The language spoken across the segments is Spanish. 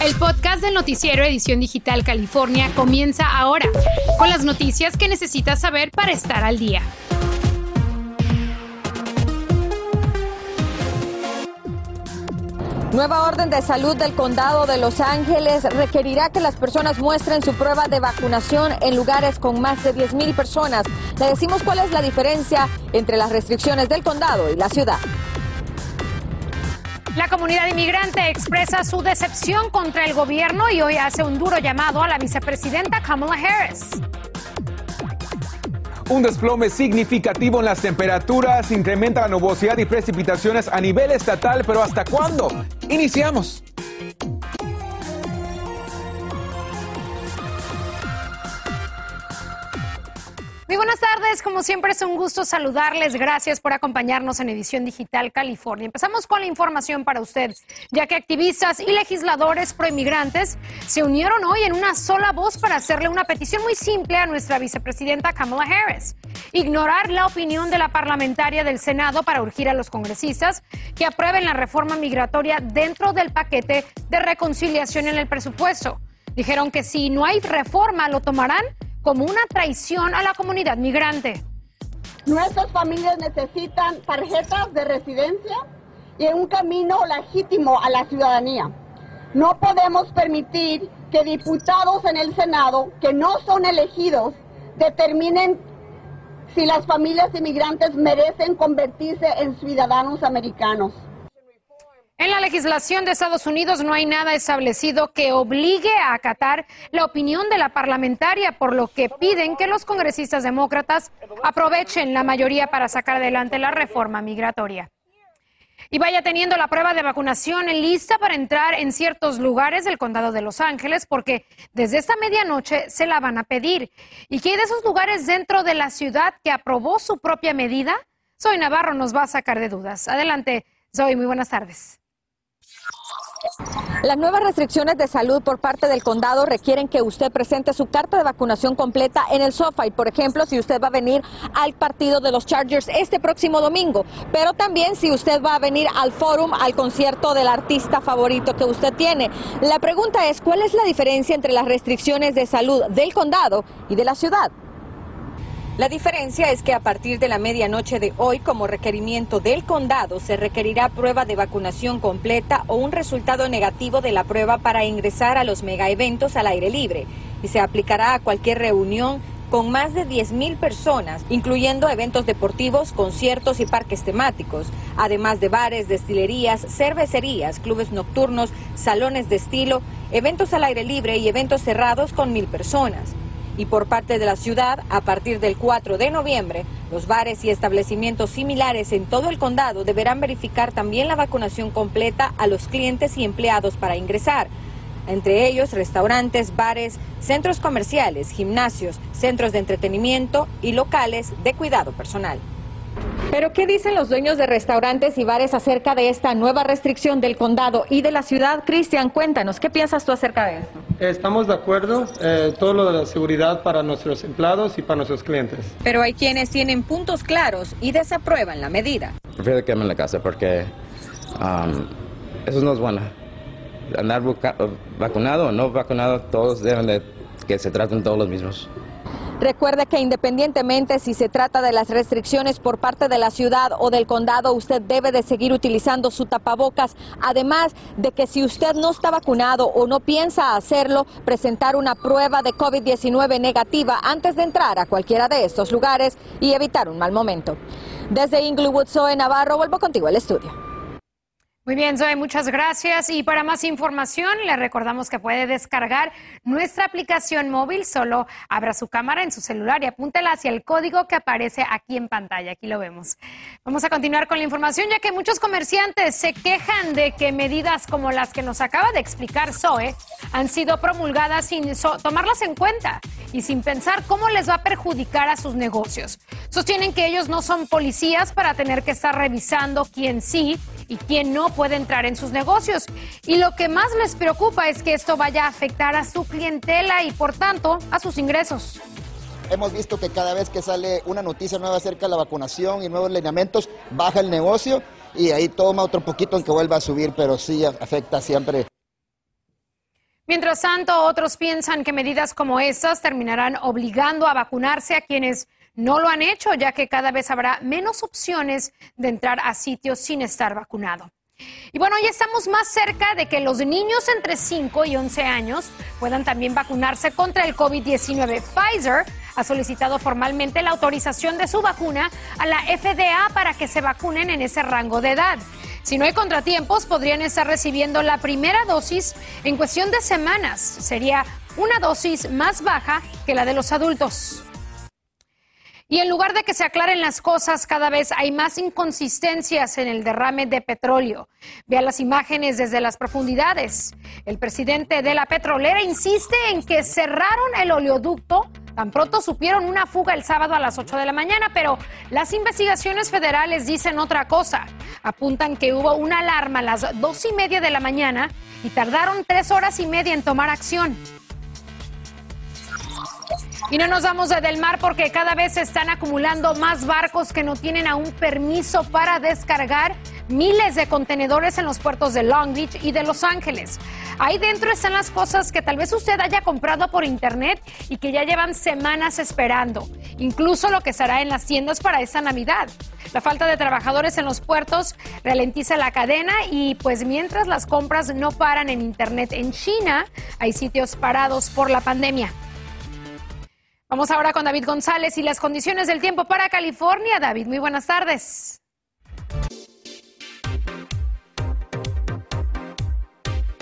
El podcast del noticiero Edición Digital California comienza ahora, con las noticias que necesitas saber para estar al día. Nueva orden de salud del condado de Los Ángeles requerirá que las personas muestren su prueba de vacunación en lugares con más de 10.000 personas. Le decimos cuál es la diferencia entre las restricciones del condado y la ciudad. La comunidad inmigrante expresa su decepción contra el gobierno y hoy hace un duro llamado a la vicepresidenta Kamala Harris. Un desplome significativo en las temperaturas incrementa la nubosidad y precipitaciones a nivel estatal, pero ¿hasta cuándo? Iniciamos. Buenas tardes, como siempre es un gusto saludarles. Gracias por acompañarnos en Edición Digital California. Empezamos con la información para usted, ya que activistas y legisladores proinmigrantes se unieron hoy en una sola voz para hacerle una petición muy simple a nuestra vicepresidenta Kamala Harris. Ignorar la opinión de la parlamentaria del Senado para urgir a los congresistas que aprueben la reforma migratoria dentro del paquete de reconciliación en el presupuesto. Dijeron que si no hay reforma lo tomarán como una traición a la comunidad migrante. Nuestras familias necesitan tarjetas de residencia y un camino legítimo a la ciudadanía. No podemos permitir que diputados en el Senado que no son elegidos determinen si las familias inmigrantes merecen convertirse en ciudadanos americanos. En la legislación de Estados Unidos no hay nada establecido que obligue a acatar la opinión de la parlamentaria, por lo que piden que los congresistas demócratas aprovechen la mayoría para sacar adelante la reforma migratoria. Y vaya teniendo la prueba de vacunación lista para entrar en ciertos lugares del condado de Los Ángeles, porque desde esta medianoche se la van a pedir. ¿Y qué hay de esos lugares dentro de la ciudad que aprobó su propia medida? Soy Navarro nos va a sacar de dudas. Adelante, Zoe, muy buenas tardes. Las nuevas restricciones de salud por parte del condado requieren que usted presente su carta de vacunación completa en el SoFi, por ejemplo, si usted va a venir al partido de los Chargers este próximo domingo, pero también si usted va a venir al forum, al concierto del artista favorito que usted tiene. La pregunta es, ¿cuál es la diferencia entre las restricciones de salud del condado y de la ciudad? La diferencia es que a partir de la medianoche de hoy, como requerimiento del condado, se requerirá prueba de vacunación completa o un resultado negativo de la prueba para ingresar a los mega eventos al aire libre. Y se aplicará a cualquier reunión con más de 10.000 personas, incluyendo eventos deportivos, conciertos y parques temáticos, además de bares, destilerías, cervecerías, clubes nocturnos, salones de estilo, eventos al aire libre y eventos cerrados con mil personas y por parte de la ciudad, a partir del 4 de noviembre, los bares y establecimientos similares en todo el condado deberán verificar también la vacunación completa a los clientes y empleados para ingresar. Entre ellos, restaurantes, bares, centros comerciales, gimnasios, centros de entretenimiento y locales de cuidado personal. Pero, ¿qué dicen los dueños de restaurantes y bares acerca de esta nueva restricción del condado y de la ciudad? Cristian, cuéntanos, ¿qué piensas tú acerca de esto? Estamos de acuerdo, eh, todo lo de la seguridad para nuestros empleados y para nuestros clientes. Pero hay quienes tienen puntos claros y desaprueban la medida. Prefiero quedarme en la casa porque um, eso no es bueno. Andar vacunado o no vacunado, todos deben de que se traten todos los mismos. Recuerde que independientemente si se trata de las restricciones por parte de la ciudad o del condado, usted debe de seguir utilizando su tapabocas. Además de que si usted no está vacunado o no piensa hacerlo, presentar una prueba de COVID-19 negativa antes de entrar a cualquiera de estos lugares y evitar un mal momento. Desde Inglewood, Zoe Navarro, vuelvo contigo al estudio. Muy bien, Zoe, muchas gracias. Y para más información, le recordamos que puede descargar nuestra aplicación móvil. Solo abra su cámara en su celular y apúntela hacia el código que aparece aquí en pantalla. Aquí lo vemos. Vamos a continuar con la información, ya que muchos comerciantes se quejan de que medidas como las que nos acaba de explicar Zoe han sido promulgadas sin tomarlas en cuenta y sin pensar cómo les va a perjudicar a sus negocios. Sostienen que ellos no son policías para tener que estar revisando quién sí y quién no puede entrar en sus negocios. Y lo que más les preocupa es que esto vaya a afectar a su clientela y por tanto a sus ingresos. Hemos visto que cada vez que sale una noticia nueva acerca de la vacunación y nuevos lineamientos, baja el negocio y ahí toma otro poquito en que vuelva a subir, pero sí afecta siempre Mientras tanto, otros piensan que medidas como estas terminarán obligando a vacunarse a quienes no lo han hecho, ya que cada vez habrá menos opciones de entrar a sitios sin estar vacunado. Y bueno, ya estamos más cerca de que los niños entre 5 y 11 años puedan también vacunarse contra el COVID-19. Pfizer ha solicitado formalmente la autorización de su vacuna a la FDA para que se vacunen en ese rango de edad. Si no hay contratiempos, podrían estar recibiendo la primera dosis en cuestión de semanas. Sería una dosis más baja que la de los adultos. Y en lugar de que se aclaren las cosas, cada vez hay más inconsistencias en el derrame de petróleo. Vea las imágenes desde las profundidades. El presidente de la petrolera insiste en que cerraron el oleoducto Tan pronto supieron una fuga el sábado a las 8 de la mañana, pero las investigaciones federales dicen otra cosa. Apuntan que hubo una alarma a las dos y media de la mañana y tardaron tres horas y media en tomar acción. Y no nos vamos del mar porque cada vez se están acumulando más barcos que no tienen aún permiso para descargar miles de contenedores en los puertos de Long Beach y de Los Ángeles. Ahí dentro están las cosas que tal vez usted haya comprado por internet y que ya llevan semanas esperando, incluso lo que será en las tiendas para esta Navidad. La falta de trabajadores en los puertos ralentiza la cadena y pues mientras las compras no paran en internet en China, hay sitios parados por la pandemia. Vamos ahora con David González y las condiciones del tiempo para California. David, muy buenas tardes.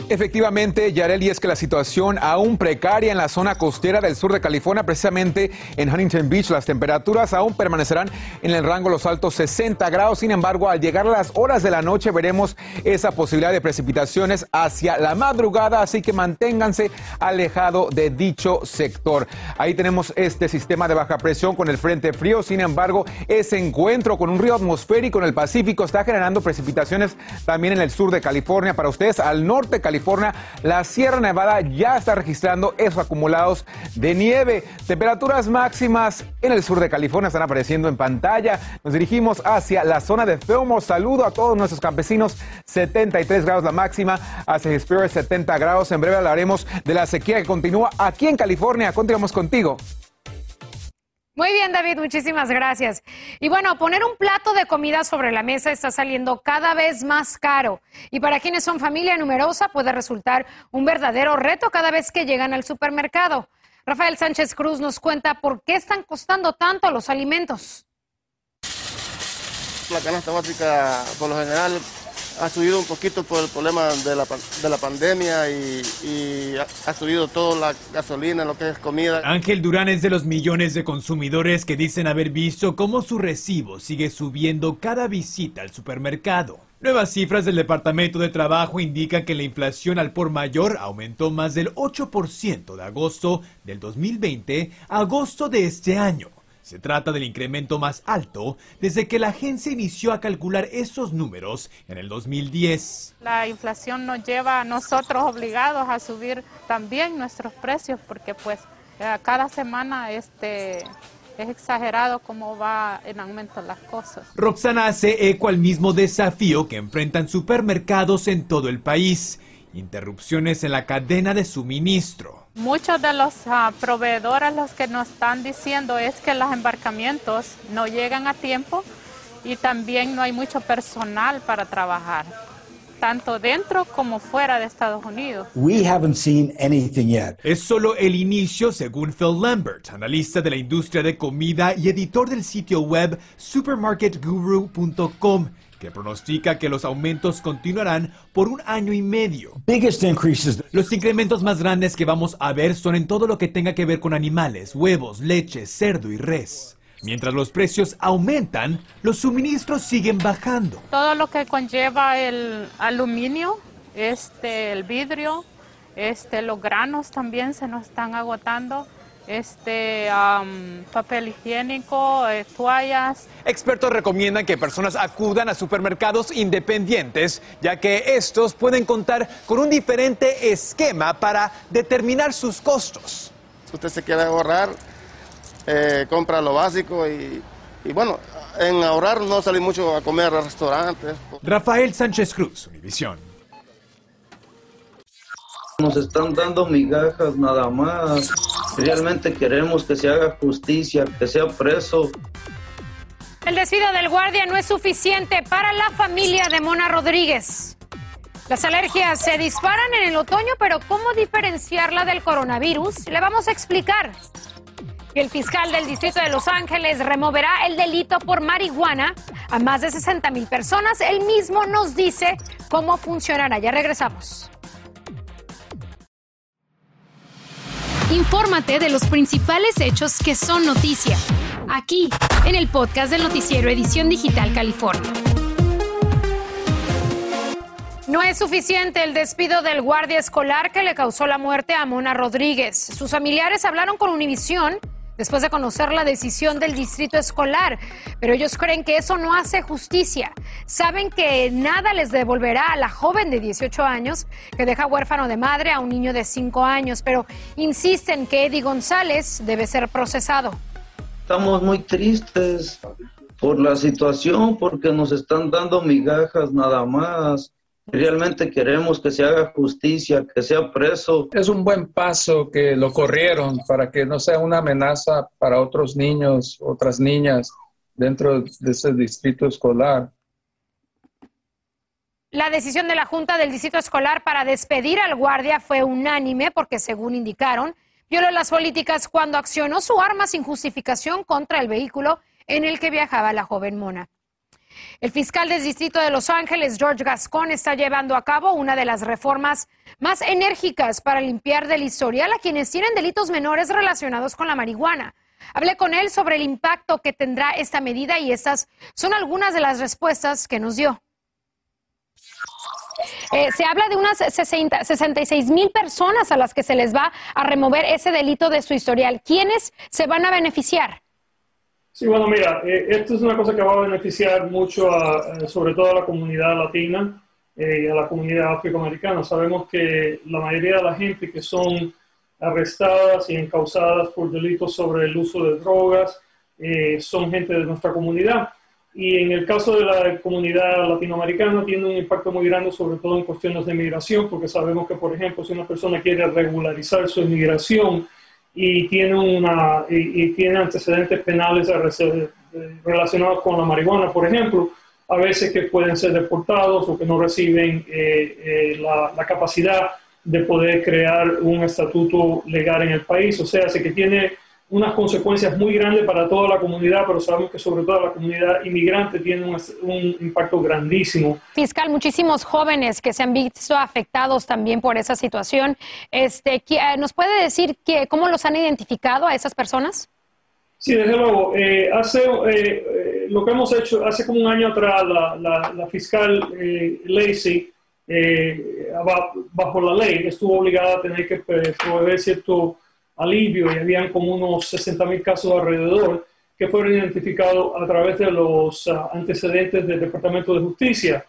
Efectivamente, Yareli, es que la situación aún precaria en la zona costera del sur de California, precisamente en Huntington Beach, las temperaturas aún permanecerán en el rango de los altos 60 grados. Sin embargo, al llegar a las horas de la noche veremos esa posibilidad de precipitaciones hacia la madrugada, así que manténganse alejado de dicho sector. Ahí tenemos este sistema de baja presión con el frente frío. Sin embargo, ese encuentro con un río atmosférico en el Pacífico está generando precipitaciones también en el sur de California. Para ustedes, al norte California, California, la Sierra Nevada ya está registrando esos acumulados de nieve. Temperaturas máximas en el sur de California están apareciendo en pantalla. Nos dirigimos hacia la zona de Fillmore. Saludo a todos nuestros campesinos. 73 grados la máxima, hacia Spirit 70 grados. En breve hablaremos de la sequía que continúa aquí en California. Continuamos contigo. Muy bien, David, muchísimas gracias. Y bueno, poner un plato de comida sobre la mesa está saliendo cada vez más caro. Y para quienes son familia numerosa puede resultar un verdadero reto cada vez que llegan al supermercado. Rafael Sánchez Cruz nos cuenta por qué están costando tanto los alimentos. La canasta básica, por lo general, ha subido un poquito por el problema de la, de la pandemia y, ha, subido toda la gasolina, lo que es comida. Ángel Durán es de los millones de consumidores que dicen haber visto cómo su recibo sigue subiendo cada visita al supermercado. Nuevas cifras del Departamento de Trabajo indican que la inflación al por mayor aumentó más del 8% de agosto del 2020 a agosto de este año. Se trata del incremento más alto desde que la agencia inició a calcular esos números en el 2010. La inflación nos lleva a nosotros obligados a subir también nuestros precios porque pues eh, cada semana este es exagerado cómo va en aumento las cosas. Roxana hace eco al mismo desafío que enfrentan supermercados en todo el país, interrupciones en la cadena de suministro. Muchos de los uh, proveedores los que nos están diciendo es que los embarcamientos no llegan a tiempo y también no hay mucho personal para trabajar, tanto dentro como fuera de Estados Unidos. We haven't seen anything yet. Es solo el inicio, según Phil Lambert, analista de la industria de comida y editor del sitio web supermarketguru.com que pronostica que los aumentos continuarán por un año y medio. Los incrementos más grandes que vamos a ver son en todo lo que tenga que ver con animales, huevos, leche, cerdo y res. Mientras los precios aumentan, los suministros siguen bajando. Todo lo que conlleva el aluminio, este, el vidrio, este, los granos también se nos están agotando este papel higiénico, eh, toallas. Expertos recomiendan que personas acudan a supermercados independientes, ya que estos pueden contar con un diferente esquema para determinar sus costos. Si usted se quiere ahorrar, eh, compra lo básico y, y, bueno, en ahorrar no salir mucho a comer a restaurantes. Rafael Sánchez Cruz, Univisión. Nos están dando migajas nada más. Realmente queremos que se haga justicia, que sea preso. El despido del guardia no es suficiente para la familia de Mona Rodríguez. Las alergias se disparan en el otoño, pero ¿cómo diferenciarla del coronavirus? Le vamos a explicar. El fiscal del Distrito de Los Ángeles removerá el delito por marihuana a más de 60 mil personas. Él mismo nos dice cómo funcionará. Ya regresamos. Infórmate de los principales hechos que son noticia, aquí, en el podcast del noticiero Edición Digital California. No es suficiente el despido del guardia escolar que le causó la muerte a Mona Rodríguez. Sus familiares hablaron con Univisión después de conocer la decisión del distrito escolar, pero ellos creen que eso no hace justicia. Saben que nada les devolverá a la joven de 18 años que deja huérfano de madre a un niño de 5 años, pero insisten que Eddie González debe ser procesado. Estamos muy tristes por la situación porque nos están dando migajas nada más. Realmente queremos que se haga justicia, que sea preso. Es un buen paso que lo corrieron para que no sea una amenaza para otros niños, otras niñas dentro de ese distrito escolar. La decisión de la Junta del Distrito Escolar para despedir al guardia fue unánime porque, según indicaron, violó las políticas cuando accionó su arma sin justificación contra el vehículo en el que viajaba la joven Mona. El fiscal del Distrito de Los Ángeles, George Gascon, está llevando a cabo una de las reformas más enérgicas para limpiar del historial a quienes tienen delitos menores relacionados con la marihuana. Hablé con él sobre el impacto que tendrá esta medida y estas son algunas de las respuestas que nos dio. Eh, se habla de unas 60, 66 mil personas a las que se les va a remover ese delito de su historial. ¿Quiénes se van a beneficiar? Sí, bueno, mira, eh, esto es una cosa que va a beneficiar mucho, a, eh, sobre todo a la comunidad latina eh, y a la comunidad afroamericana. Sabemos que la mayoría de la gente que son arrestadas y encausadas por delitos sobre el uso de drogas son gente de nuestra comunidad. Y en el caso de la comunidad latinoamericana tiene un impacto muy grande, sobre todo en cuestiones de migración, porque sabemos que, por ejemplo, si una persona quiere regularizar su inmigración, y tiene, una, y, tiene antecedentes penales relacionados con la marihuana, por ejemplo, a veces que pueden ser deportados o que no reciben eh, eh, la, capacidad de poder crear un estatuto legal en el país. O sea, que tiene unas consecuencias muy grandes para toda la comunidad, pero sabemos que sobre todo la comunidad inmigrante tiene un, impacto grandísimo. Fiscal, muchísimos jóvenes que se han visto afectados también por esa situación. Este, eh, ¿Nos puede decir que, cómo los han identificado a esas personas? Sí, desde luego. Eh, hace, eh, lo que hemos hecho, hace como un año atrás, la, la fiscal Lacey, bajo la ley, estuvo obligada a tener que proveer cierto alivio y habían como unos 60 mil casos alrededor que fueron identificados a través de los ah, antecedentes del Departamento de Justicia.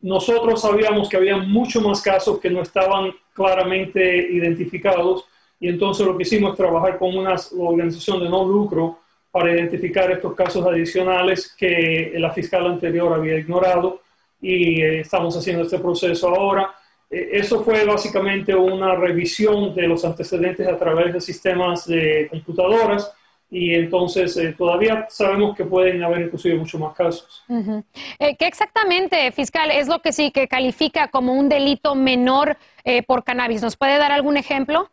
Nosotros sabíamos que había muchos más casos que no estaban claramente identificados y entonces lo que hicimos es trabajar con una organización de no lucro para identificar estos casos adicionales que la fiscal anterior había ignorado y eh, estamos haciendo este proceso ahora eso fue básicamente una revisión de los antecedentes a través de sistemas de computadoras y entonces eh, todavía sabemos que pueden haber inclusive muchos más casos. Eh, ¿Qué exactamente, fiscal, es lo que sí que califica como un delito menor por cannabis? ¿Nos puede dar algún ejemplo?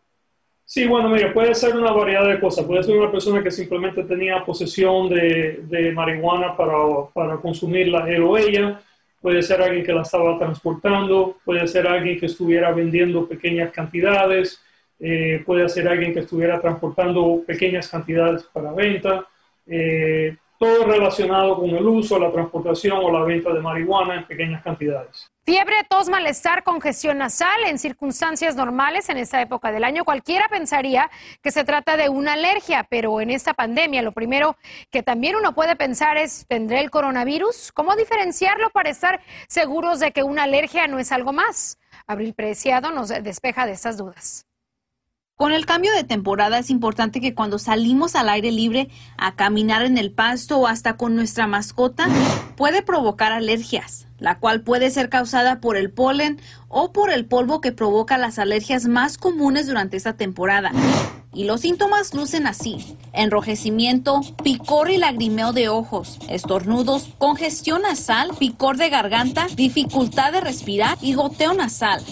Sí, bueno, mira, puede ser una variedad de cosas. Puede ser una persona que simplemente tenía posesión de, de marihuana para, para consumirla él o ella puede ser alguien que la estaba transportando, puede ser alguien que estuviera vendiendo pequeñas cantidades, eh, puede ser alguien que estuviera transportando pequeñas cantidades para venta, eh, todo relacionado con el uso, la transportación o la venta de marihuana en pequeñas cantidades. Fiebre, tos, malestar, congestión nasal en circunstancias normales en esta época del año. Cualquiera pensaría que se trata de una alergia, pero en esta pandemia lo primero que también uno puede pensar es, ¿tendré el coronavirus? ¿Cómo diferenciarlo para estar seguros de que una alergia no es algo más? Abril Preciado nos despeja de estas dudas. Con el cambio de temporada es importante que cuando salimos al aire libre a caminar en el pasto o hasta con nuestra mascota puede provocar alergias, la cual puede ser causada por el polen o por el polvo que provoca las alergias más comunes durante esta temporada. Y los síntomas lucen así: enrojecimiento, picor y lagrimeo de ojos, estornudos, congestión nasal, picor de garganta, dificultad de respirar y goteo nasal.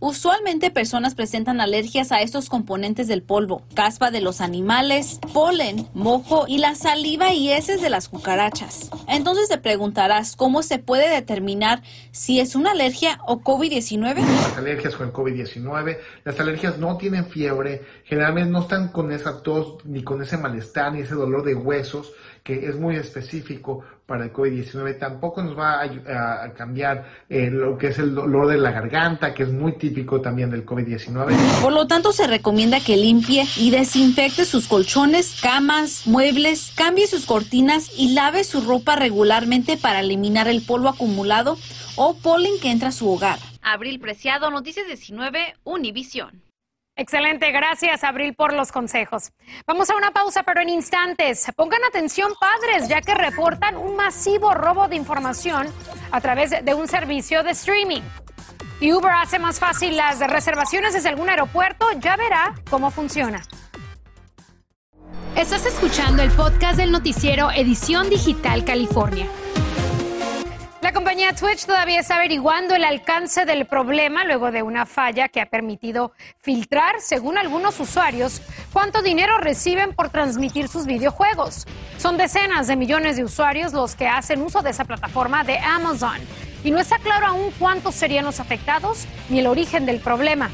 Usualmente personas presentan alergias a estos componentes del polvo, caspa de los animales, polen, mojo y la saliva y heces de las cucarachas. Entonces te preguntarás cómo se puede determinar si es una alergia o COVID-19. Las alergias con el COVID-19, las alergias no tienen fiebre, generalmente no están con esa tos ni con ese malestar ni ese dolor de huesos que es muy específico para el COVID-19. Tampoco nos va a, cambiar eh, lo que es el dolor de la garganta, que es muy típico también del COVID-19. Por lo tanto, se recomienda que limpie y desinfecte sus colchones, camas, muebles, cambie sus cortinas y lave su ropa regularmente para eliminar el polvo acumulado o polen que entra a su hogar. Abril Preciado, Noticias 19, Univisión. Excelente, gracias Abril por los consejos. Vamos a una pausa, pero en instantes. Pongan atención padres, ya que reportan un masivo robo de información a través de un servicio de streaming. Y Uber hace más fácil las reservaciones desde algún aeropuerto, ya verá cómo funciona. Estás escuchando el podcast del noticiero Edición Digital California. La compañía Twitch todavía está averiguando el alcance del problema luego de una falla que ha permitido filtrar, según algunos usuarios, cuánto dinero reciben por transmitir sus videojuegos. Son decenas de millones de usuarios los que hacen uso de esa plataforma de Amazon y no está claro aún cuántos serían los afectados ni el origen del problema.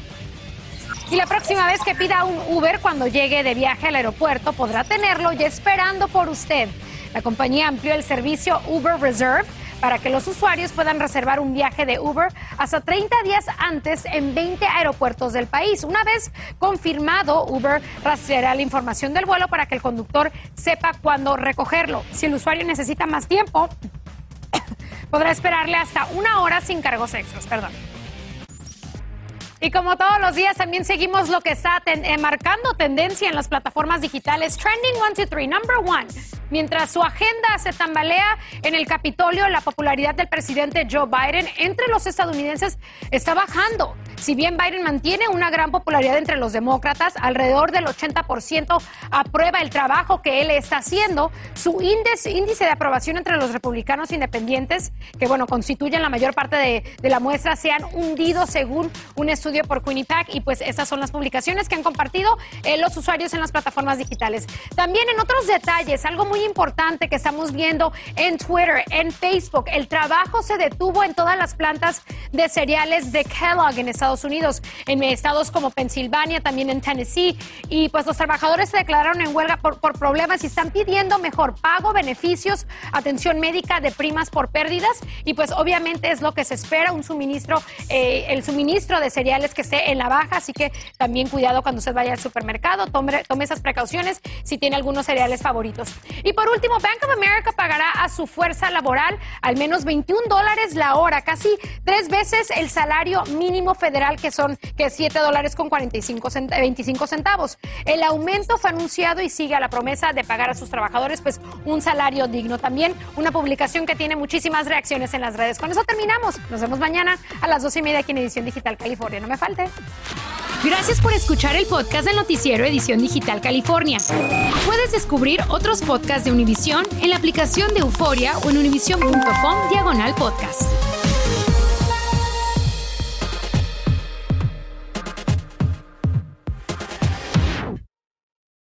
Y la próxima vez que pida un Uber cuando llegue de viaje al aeropuerto podrá tenerlo ya esperando por usted. La compañía amplió el servicio Uber Reserve para que los usuarios puedan reservar un viaje de Uber hasta 30 días antes en 20 aeropuertos del país. Una vez confirmado, Uber rastreará la información del vuelo para que el conductor sepa cuándo recogerlo. Si el usuario necesita más tiempo, podrá esperarle hasta una hora sin cargos extras. Perdón. Y como todos los días, también seguimos lo que está eh, marcando tendencia en las plataformas digitales. Trending 1, 2, 3, number one. Mientras su agenda se tambalea en el Capitolio, la popularidad del presidente Joe Biden entre los estadounidenses está bajando. Si bien Biden mantiene una gran popularidad entre los demócratas, alrededor del 80% aprueba el trabajo que él está haciendo, su índice, de aprobación entre los republicanos independientes, que bueno, constituyen la mayor parte de, de la muestra, se han hundido según un estudio por Quinnipiac y pues estas son las publicaciones que han compartido eh, los usuarios en las plataformas digitales. También en otros detalles, algo muy importante que estamos viendo en Twitter, en Facebook, el trabajo se detuvo en todas las plantas de cereales de Kellogg en Estados Unidos, en estados como Pensilvania, también en Tennessee, y pues los trabajadores se declararon en huelga por, problemas y están pidiendo mejor pago, beneficios, atención médica de primas por pérdidas. Y pues obviamente es lo que se espera, un suministro, eh, el suministro de cereales que esté en la baja, así que también cuidado cuando usted vaya al supermercado, tome, tome esas precauciones si tiene algunos cereales favoritos. Y por último, Bank of America pagará a su fuerza laboral al menos 21 dólares la hora, casi tres veces el salario mínimo federal que son que 7 dólares con 45 25 centavos. El aumento fue anunciado y sigue a la promesa de pagar a sus trabajadores pues un salario digno. También una publicación que tiene muchísimas reacciones en las redes. Con eso terminamos. Nos vemos mañana a las 12 y media aquí en Edición Digital California me falte. Gracias por escuchar el podcast del noticiero Edición Digital California. Puedes descubrir otros podcasts de Univision en la aplicación de Euforia o en univision.com diagonal podcast.